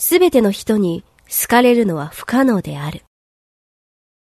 すべての人に好かれるのは不可能である。